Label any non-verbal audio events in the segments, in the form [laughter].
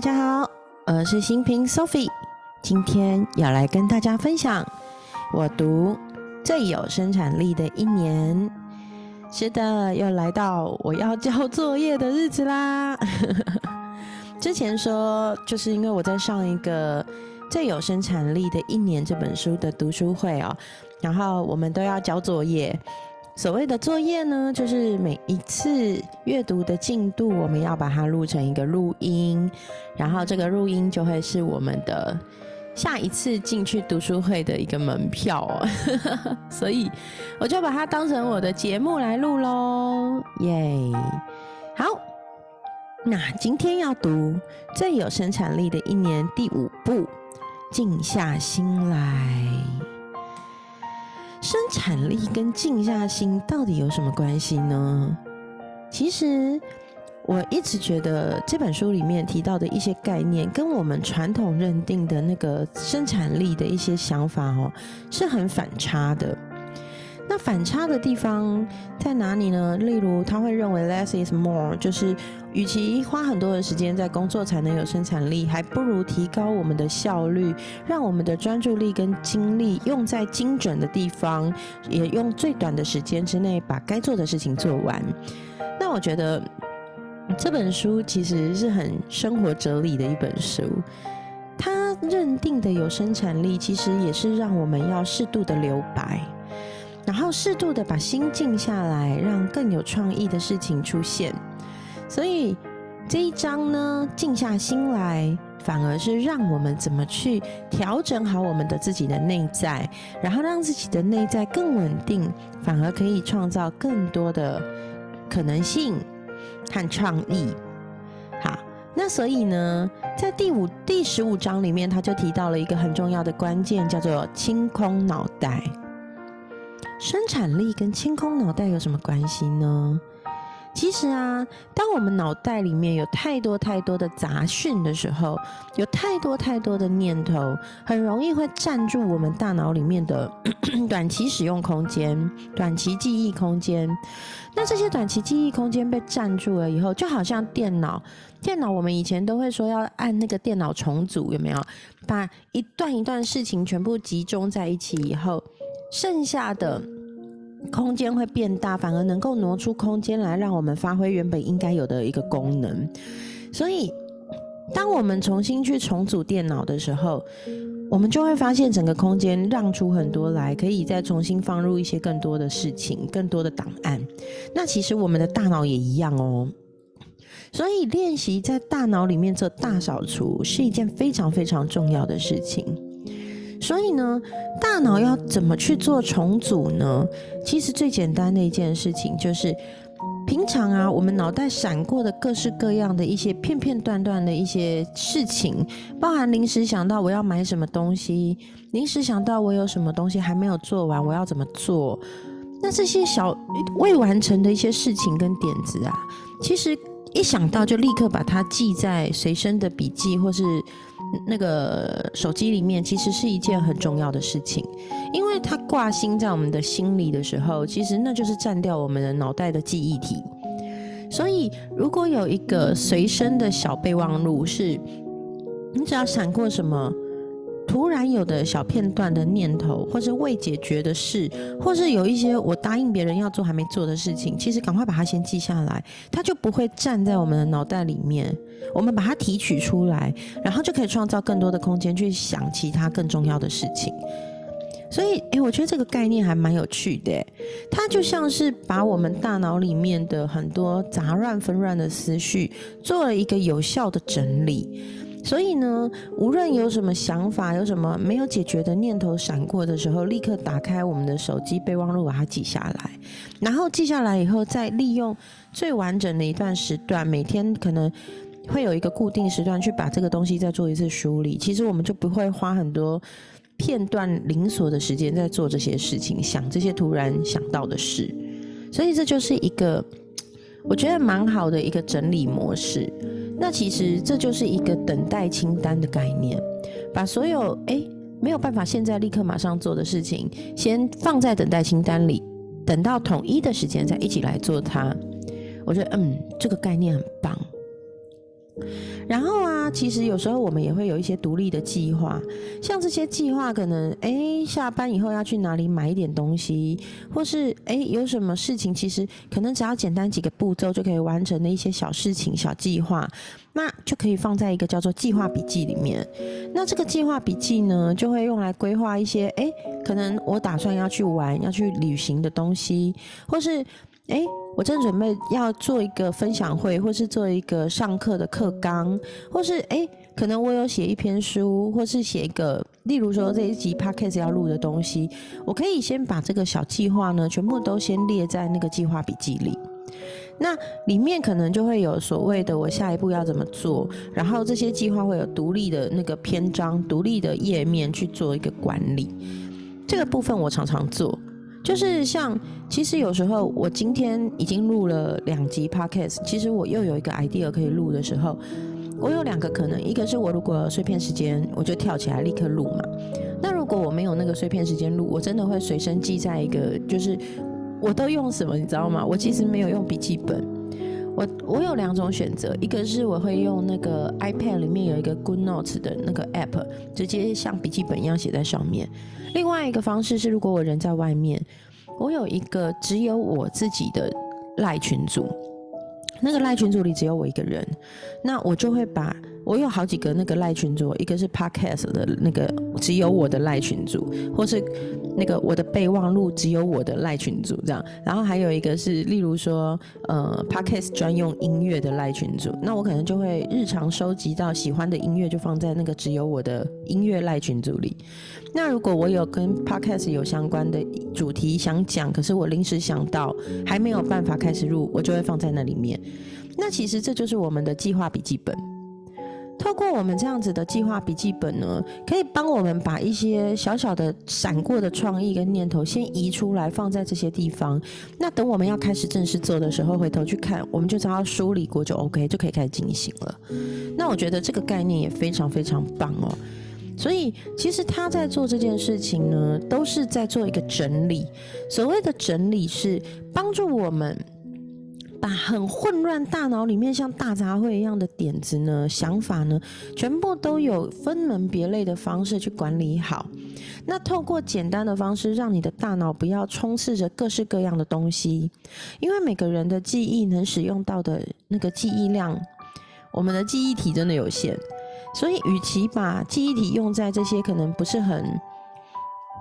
大家好，我是新平 Sophie，今天要来跟大家分享我读最有生产力的一年。是的，又来到我要交作业的日子啦。[laughs] 之前说，就是因为我在上一个最有生产力的一年这本书的读书会哦，然后我们都要交作业。所谓的作业呢，就是每一次阅读的进度，我们要把它录成一个录音，然后这个录音就会是我们的下一次进去读书会的一个门票哦。[laughs] 所以我就把它当成我的节目来录喽，耶！好，那今天要读最有生产力的一年第五部，静下心来。生产力跟静下心到底有什么关系呢？其实我一直觉得这本书里面提到的一些概念，跟我们传统认定的那个生产力的一些想法哦，是很反差的。那反差的地方在哪里呢？例如，他会认为 less is more，就是与其花很多的时间在工作才能有生产力，还不如提高我们的效率，让我们的专注力跟精力用在精准的地方，也用最短的时间之内把该做的事情做完。那我觉得这本书其实是很生活哲理的一本书。他认定的有生产力，其实也是让我们要适度的留白。然后适度的把心静下来，让更有创意的事情出现。所以这一章呢，静下心来，反而是让我们怎么去调整好我们的自己的内在，然后让自己的内在更稳定，反而可以创造更多的可能性和创意。好，那所以呢，在第五第十五章里面，他就提到了一个很重要的关键，叫做清空脑袋。生产力跟清空脑袋有什么关系呢？其实啊，当我们脑袋里面有太多太多的杂讯的时候，有太多太多的念头，很容易会占住我们大脑里面的 [clears throat] 短期使用空间、短期记忆空间。那这些短期记忆空间被占住了以后，就好像电脑，电脑我们以前都会说要按那个电脑重组，有没有？把一段一段事情全部集中在一起以后。剩下的空间会变大，反而能够挪出空间来，让我们发挥原本应该有的一个功能。所以，当我们重新去重组电脑的时候，我们就会发现整个空间让出很多来，可以再重新放入一些更多的事情、更多的档案。那其实我们的大脑也一样哦。所以，练习在大脑里面做大扫除是一件非常非常重要的事情。所以呢，大脑要怎么去做重组呢？其实最简单的一件事情就是，平常啊，我们脑袋闪过的各式各样的一些片片段段的一些事情，包含临时想到我要买什么东西，临时想到我有什么东西还没有做完，我要怎么做？那这些小未完成的一些事情跟点子啊，其实一想到就立刻把它记在随身的笔记或是。那个手机里面其实是一件很重要的事情，因为它挂心在我们的心里的时候，其实那就是占掉我们的脑袋的记忆体。所以，如果有一个随身的小备忘录，是你只要闪过什么。突然有的小片段的念头，或是未解决的事，或是有一些我答应别人要做还没做的事情，其实赶快把它先记下来，它就不会站在我们的脑袋里面。我们把它提取出来，然后就可以创造更多的空间去想其他更重要的事情。所以，诶，我觉得这个概念还蛮有趣的。它就像是把我们大脑里面的很多杂乱纷乱的思绪做了一个有效的整理。所以呢，无论有什么想法，有什么没有解决的念头闪过的时候，立刻打开我们的手机备忘录，把它记下来。然后记下来以后，再利用最完整的一段时段，每天可能会有一个固定时段去把这个东西再做一次梳理。其实我们就不会花很多片段零锁的时间在做这些事情，想这些突然想到的事。所以这就是一个我觉得蛮好的一个整理模式。那其实这就是一个等待清单的概念，把所有哎没有办法现在立刻马上做的事情，先放在等待清单里，等到统一的时间再一起来做它。我觉得嗯，这个概念很棒。然后啊，其实有时候我们也会有一些独立的计划，像这些计划可能，哎，下班以后要去哪里买一点东西，或是哎有什么事情，其实可能只要简单几个步骤就可以完成的一些小事情、小计划，那就可以放在一个叫做计划笔记里面。那这个计划笔记呢，就会用来规划一些，哎，可能我打算要去玩、要去旅行的东西，或是。哎，我正准备要做一个分享会，或是做一个上课的课纲，或是哎，可能我有写一篇书，或是写一个，例如说这一集 podcast 要录的东西，我可以先把这个小计划呢，全部都先列在那个计划笔记里。那里面可能就会有所谓的我下一步要怎么做，然后这些计划会有独立的那个篇章、独立的页面去做一个管理。这个部分我常常做。就是像，其实有时候我今天已经录了两集 podcast，其实我又有一个 idea 可以录的时候，我有两个可能，一个是我如果碎片时间，我就跳起来立刻录嘛。那如果我没有那个碎片时间录，我真的会随身记在一个，就是我都用什么，你知道吗？我其实没有用笔记本，我我有两种选择，一个是我会用那个 iPad 里面有一个 Good Notes 的那个 app，直接像笔记本一样写在上面。另外一个方式是，如果我人在外面，我有一个只有我自己的赖群组，那个赖群组里只有我一个人，那我就会把。我有好几个那个赖群组，一个是 podcast 的那个只有我的赖群组，或是那个我的备忘录只有我的赖群组这样，然后还有一个是例如说呃 podcast 专用音乐的赖群组，那我可能就会日常收集到喜欢的音乐就放在那个只有我的音乐赖群组里。那如果我有跟 podcast 有相关的主题想讲，可是我临时想到还没有办法开始录，我就会放在那里面。那其实这就是我们的计划笔记本。透过我们这样子的计划笔记本呢，可以帮我们把一些小小的闪过的创意跟念头先移出来，放在这些地方。那等我们要开始正式做的时候，回头去看，我们就知道梳理过就 OK，就可以开始进行了。那我觉得这个概念也非常非常棒哦。所以其实他在做这件事情呢，都是在做一个整理。所谓的整理是帮助我们。把很混乱大脑里面像大杂烩一样的点子呢、想法呢，全部都有分门别类的方式去管理好。那透过简单的方式，让你的大脑不要充斥着各式各样的东西，因为每个人的记忆能使用到的那个记忆量，我们的记忆体真的有限。所以，与其把记忆体用在这些可能不是很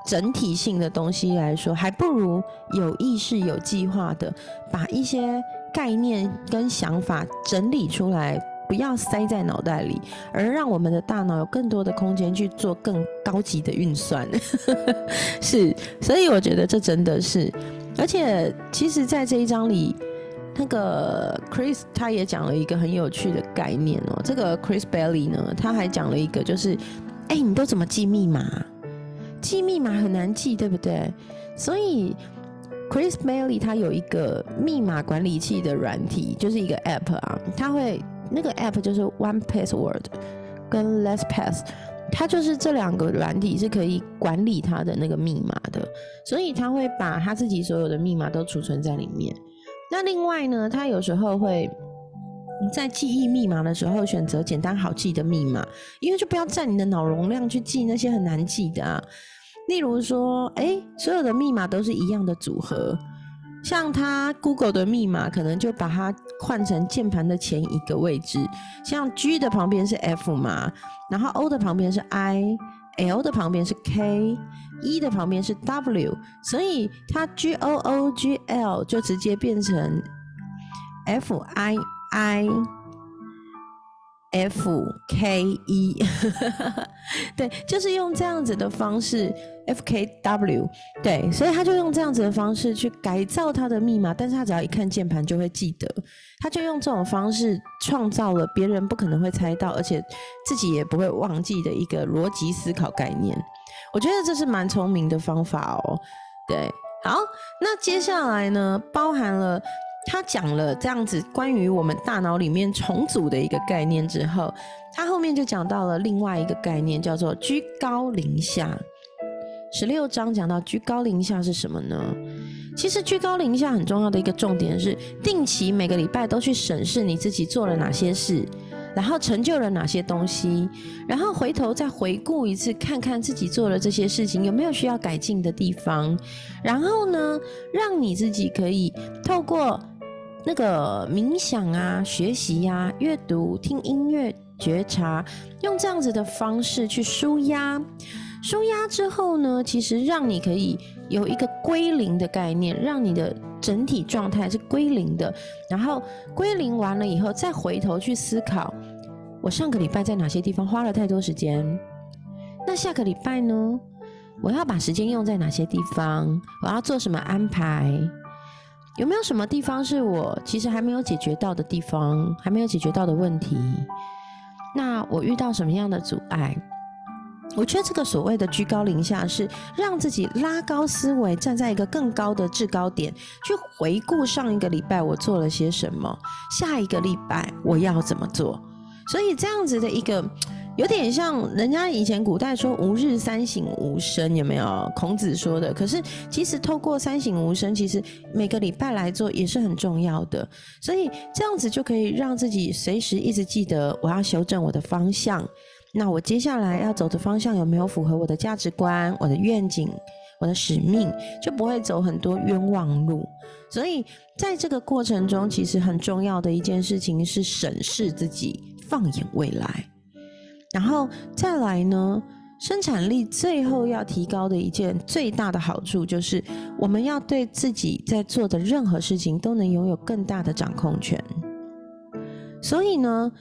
整体性的东西来说，还不如有意识、有计划的把一些。概念跟想法整理出来，不要塞在脑袋里，而让我们的大脑有更多的空间去做更高级的运算。[laughs] 是，所以我觉得这真的是，而且其实，在这一章里，那个 Chris 他也讲了一个很有趣的概念哦。这个 Chris Bailey 呢，他还讲了一个，就是，哎，你都怎么记密码？记密码很难记，对不对？所以。Chris Bailey 他有一个密码管理器的软体，就是一个 App 啊，他会那个 App 就是 One Password 跟 Less Pass，它就是这两个软体是可以管理他的那个密码的，所以他会把他自己所有的密码都储存在里面。那另外呢，他有时候会在记忆密码的时候选择简单好记的密码，因为就不要占你的脑容量去记那些很难记的啊。例如说，哎，所有的密码都是一样的组合，像它 Google 的密码，可能就把它换成键盘的前一个位置，像 G 的旁边是 F 嘛，然后 O 的旁边是 I，L 的旁边是 K，E 的旁边是 W，所以它 G O O G L 就直接变成 F I I。F K E，[laughs] 对，就是用这样子的方式，F K W，对，所以他就用这样子的方式去改造他的密码，但是他只要一看键盘就会记得，他就用这种方式创造了别人不可能会猜到，而且自己也不会忘记的一个逻辑思考概念。我觉得这是蛮聪明的方法哦。对，好，那接下来呢，包含了。他讲了这样子关于我们大脑里面重组的一个概念之后，他后面就讲到了另外一个概念，叫做居高临下。十六章讲到居高临下是什么呢？其实居高临下很重要的一个重点是，定期每个礼拜都去审视你自己做了哪些事，然后成就了哪些东西，然后回头再回顾一次，看看自己做了这些事情有没有需要改进的地方，然后呢，让你自己可以透过那个冥想啊、学习呀、阅读、听音乐、觉察，用这样子的方式去舒压。舒压之后呢，其实让你可以有一个归零的概念，让你的整体状态是归零的。然后归零完了以后，再回头去思考，我上个礼拜在哪些地方花了太多时间？那下个礼拜呢？我要把时间用在哪些地方？我要做什么安排？有没有什么地方是我其实还没有解决到的地方，还没有解决到的问题？那我遇到什么样的阻碍？我觉得这个所谓的居高临下，是让自己拉高思维，站在一个更高的制高点，去回顾上一个礼拜我做了些什么，下一个礼拜我要怎么做。所以这样子的一个，有点像人家以前古代说“吾日三省吾身”，有没有？孔子说的。可是其实透过三省吾身，其实每个礼拜来做也是很重要的。所以这样子就可以让自己随时一直记得，我要修正我的方向。那我接下来要走的方向有没有符合我的价值观、我的愿景、我的使命，就不会走很多冤枉路。所以在这个过程中，其实很重要的一件事情是审视自己，放眼未来。然后再来呢，生产力最后要提高的一件最大的好处，就是我们要对自己在做的任何事情都能拥有更大的掌控权。所以呢。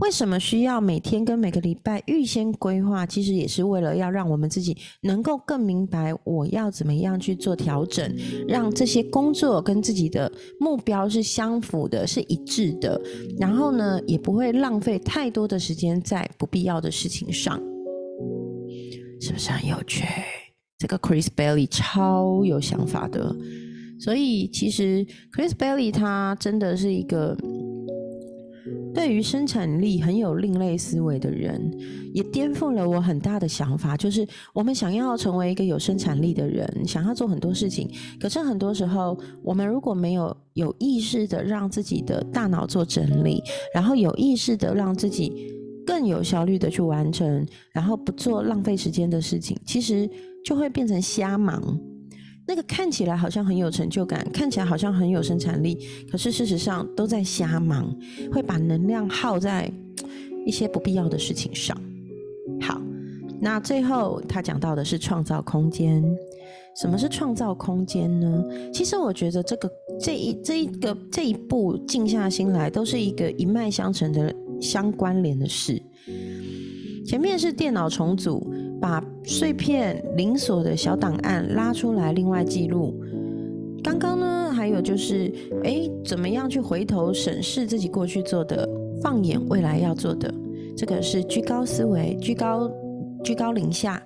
为什么需要每天跟每个礼拜预先规划？其实也是为了要让我们自己能够更明白我要怎么样去做调整，让这些工作跟自己的目标是相符的、是一致的。然后呢，也不会浪费太多的时间在不必要的事情上，是不是很有趣？这个 Chris Bailey 超有想法的，所以其实 Chris Bailey 他真的是一个。对于生产力很有另类思维的人，也颠覆了我很大的想法。就是我们想要成为一个有生产力的人，想要做很多事情，可是很多时候，我们如果没有有意识的让自己的大脑做整理，然后有意识的让自己更有效率的去完成，然后不做浪费时间的事情，其实就会变成瞎忙。那个看起来好像很有成就感，看起来好像很有生产力，可是事实上都在瞎忙，会把能量耗在一些不必要的事情上。好，那最后他讲到的是创造空间。什么是创造空间呢？其实我觉得这个这一这一个这一步静下心来，都是一个一脉相承的相关联的事。前面是电脑重组。把碎片、零锁的小档案拉出来，另外记录。刚刚呢，还有就是，哎，怎么样去回头审视自己过去做的，放眼未来要做的，这个是居高思维、居高居高临下。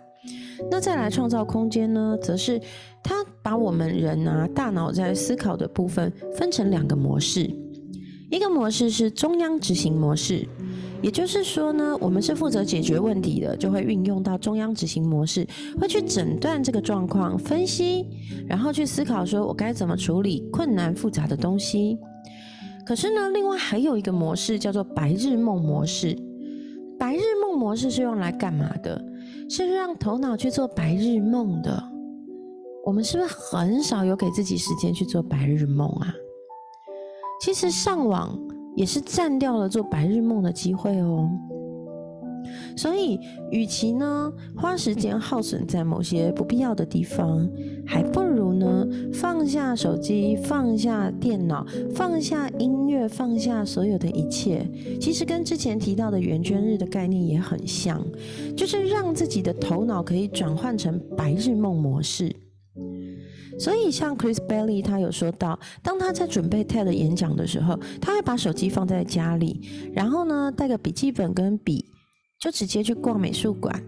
那再来创造空间呢，则是他把我们人啊大脑在思考的部分分成两个模式，一个模式是中央执行模式。也就是说呢，我们是负责解决问题的，就会运用到中央执行模式，会去诊断这个状况，分析，然后去思考说我该怎么处理困难复杂的东西。可是呢，另外还有一个模式叫做白日梦模式。白日梦模式是用来干嘛的？是让头脑去做白日梦的。我们是不是很少有给自己时间去做白日梦啊？其实上网。也是占掉了做白日梦的机会哦，所以与其呢花时间耗损在某些不必要的地方，还不如呢放下手机，放下电脑，放下音乐，放下所有的一切。其实跟之前提到的圆圈日的概念也很像，就是让自己的头脑可以转换成白日梦模式。所以，像 Chris Bailey 他有说到，当他在准备 TED 演讲的时候，他会把手机放在家里，然后呢带个笔记本跟笔，就直接去逛美术馆。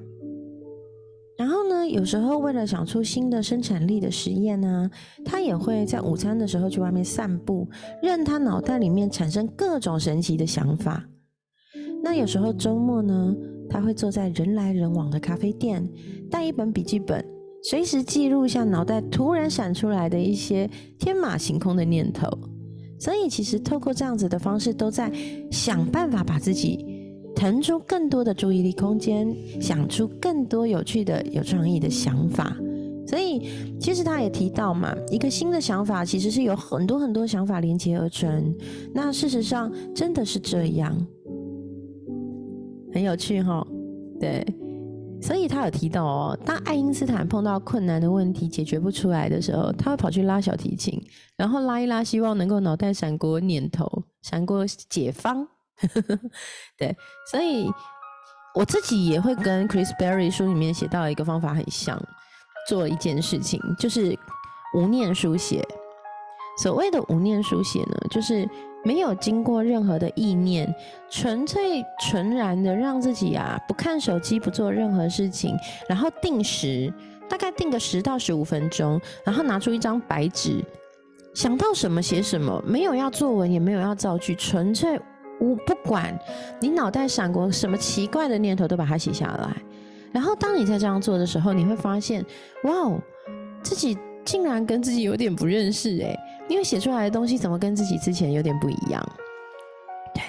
然后呢，有时候为了想出新的生产力的实验呢，他也会在午餐的时候去外面散步，任他脑袋里面产生各种神奇的想法。那有时候周末呢，他会坐在人来人往的咖啡店，带一本笔记本。随时记录下脑袋突然闪出来的一些天马行空的念头，所以其实透过这样子的方式，都在想办法把自己腾出更多的注意力空间，想出更多有趣的、有创意的想法。所以，其实他也提到嘛，一个新的想法其实是有很多很多想法连接而成。那事实上真的是这样，很有趣哈。对，所以他有提到哦，当爱因斯坦碰到困难的问题解决不出来的时候，他会跑去拉小提琴，然后拉一拉，希望能够脑袋闪过念头，闪过解方。[laughs] 对，所以我自己也会跟 Chris Berry 书里面写到一个方法很像。做一件事情，就是无念书写。所谓的无念书写呢，就是没有经过任何的意念，纯粹纯然的让自己啊不看手机，不做任何事情，然后定时，大概定个十到十五分钟，然后拿出一张白纸，想到什么写什么，没有要作文，也没有要造句，纯粹无不管你脑袋闪过什么奇怪的念头，都把它写下来。然后，当你在这样做的时候，你会发现，哇哦，自己竟然跟自己有点不认识哎，因为写出来的东西怎么跟自己之前有点不一样？对，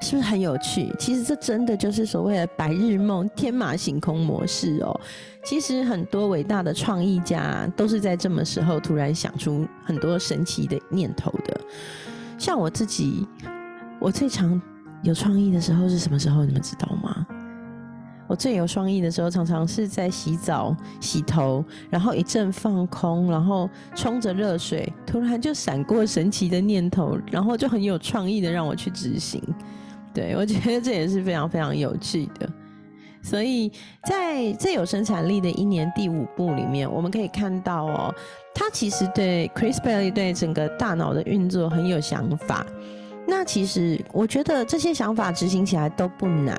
是不是很有趣？其实这真的就是所谓的白日梦、天马行空模式哦。其实很多伟大的创意家都是在这么时候突然想出很多神奇的念头的。像我自己，我最常有创意的时候是什么时候？你们知道吗？我最有创意的时候，常常是在洗澡、洗头，然后一阵放空，然后冲着热水，突然就闪过神奇的念头，然后就很有创意的让我去执行。对我觉得这也是非常非常有趣的。所以在最有生产力的一年第五步里面，我们可以看到哦，他其实对 Chris Bailey 对整个大脑的运作很有想法。那其实我觉得这些想法执行起来都不难。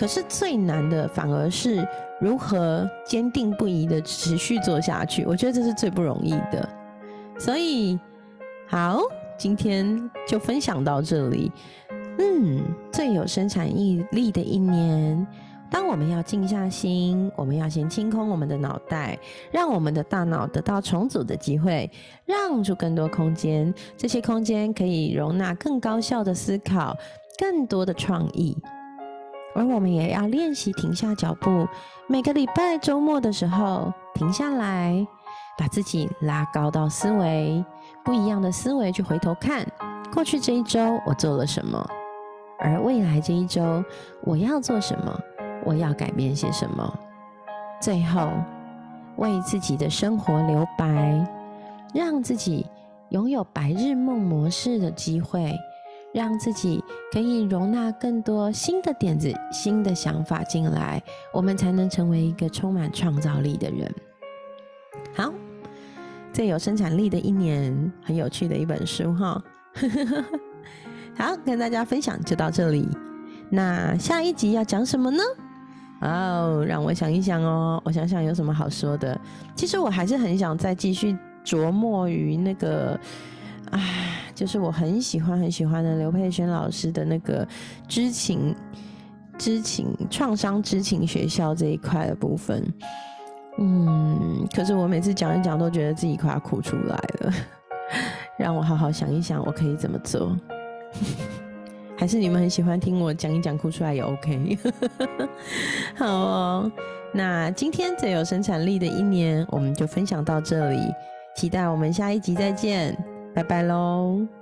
可是最难的反而是如何坚定不移的持续做下去，我觉得这是最不容易的。所以，好，今天就分享到这里。嗯，最有生产毅力的一年，当我们要静下心，我们要先清空我们的脑袋，让我们的大脑得到重组的机会，让出更多空间，这些空间可以容纳更高效的思考，更多的创意。而我们也要练习停下脚步，每个礼拜周末的时候停下来，把自己拉高到思维不一样的思维去回头看，过去这一周我做了什么，而未来这一周我要做什么，我要改变些什么，最后为自己的生活留白，让自己拥有白日梦模式的机会。让自己可以容纳更多新的点子、新的想法进来，我们才能成为一个充满创造力的人。好，最有生产力的一年，很有趣的一本书哈。[laughs] 好，跟大家分享就到这里。那下一集要讲什么呢？哦，让我想一想哦，我想想有什么好说的。其实我还是很想再继续琢磨于那个，唉。就是我很喜欢很喜欢的刘佩轩老师的那个知情、知情创伤知情学校这一块的部分，嗯，可是我每次讲一讲都觉得自己快要哭出来了，[laughs] 让我好好想一想，我可以怎么做？[laughs] 还是你们很喜欢听我讲一讲哭出来也 OK？[laughs] 好哦，那今天最有生产力的一年，我们就分享到这里，期待我们下一集再见。拜拜喽。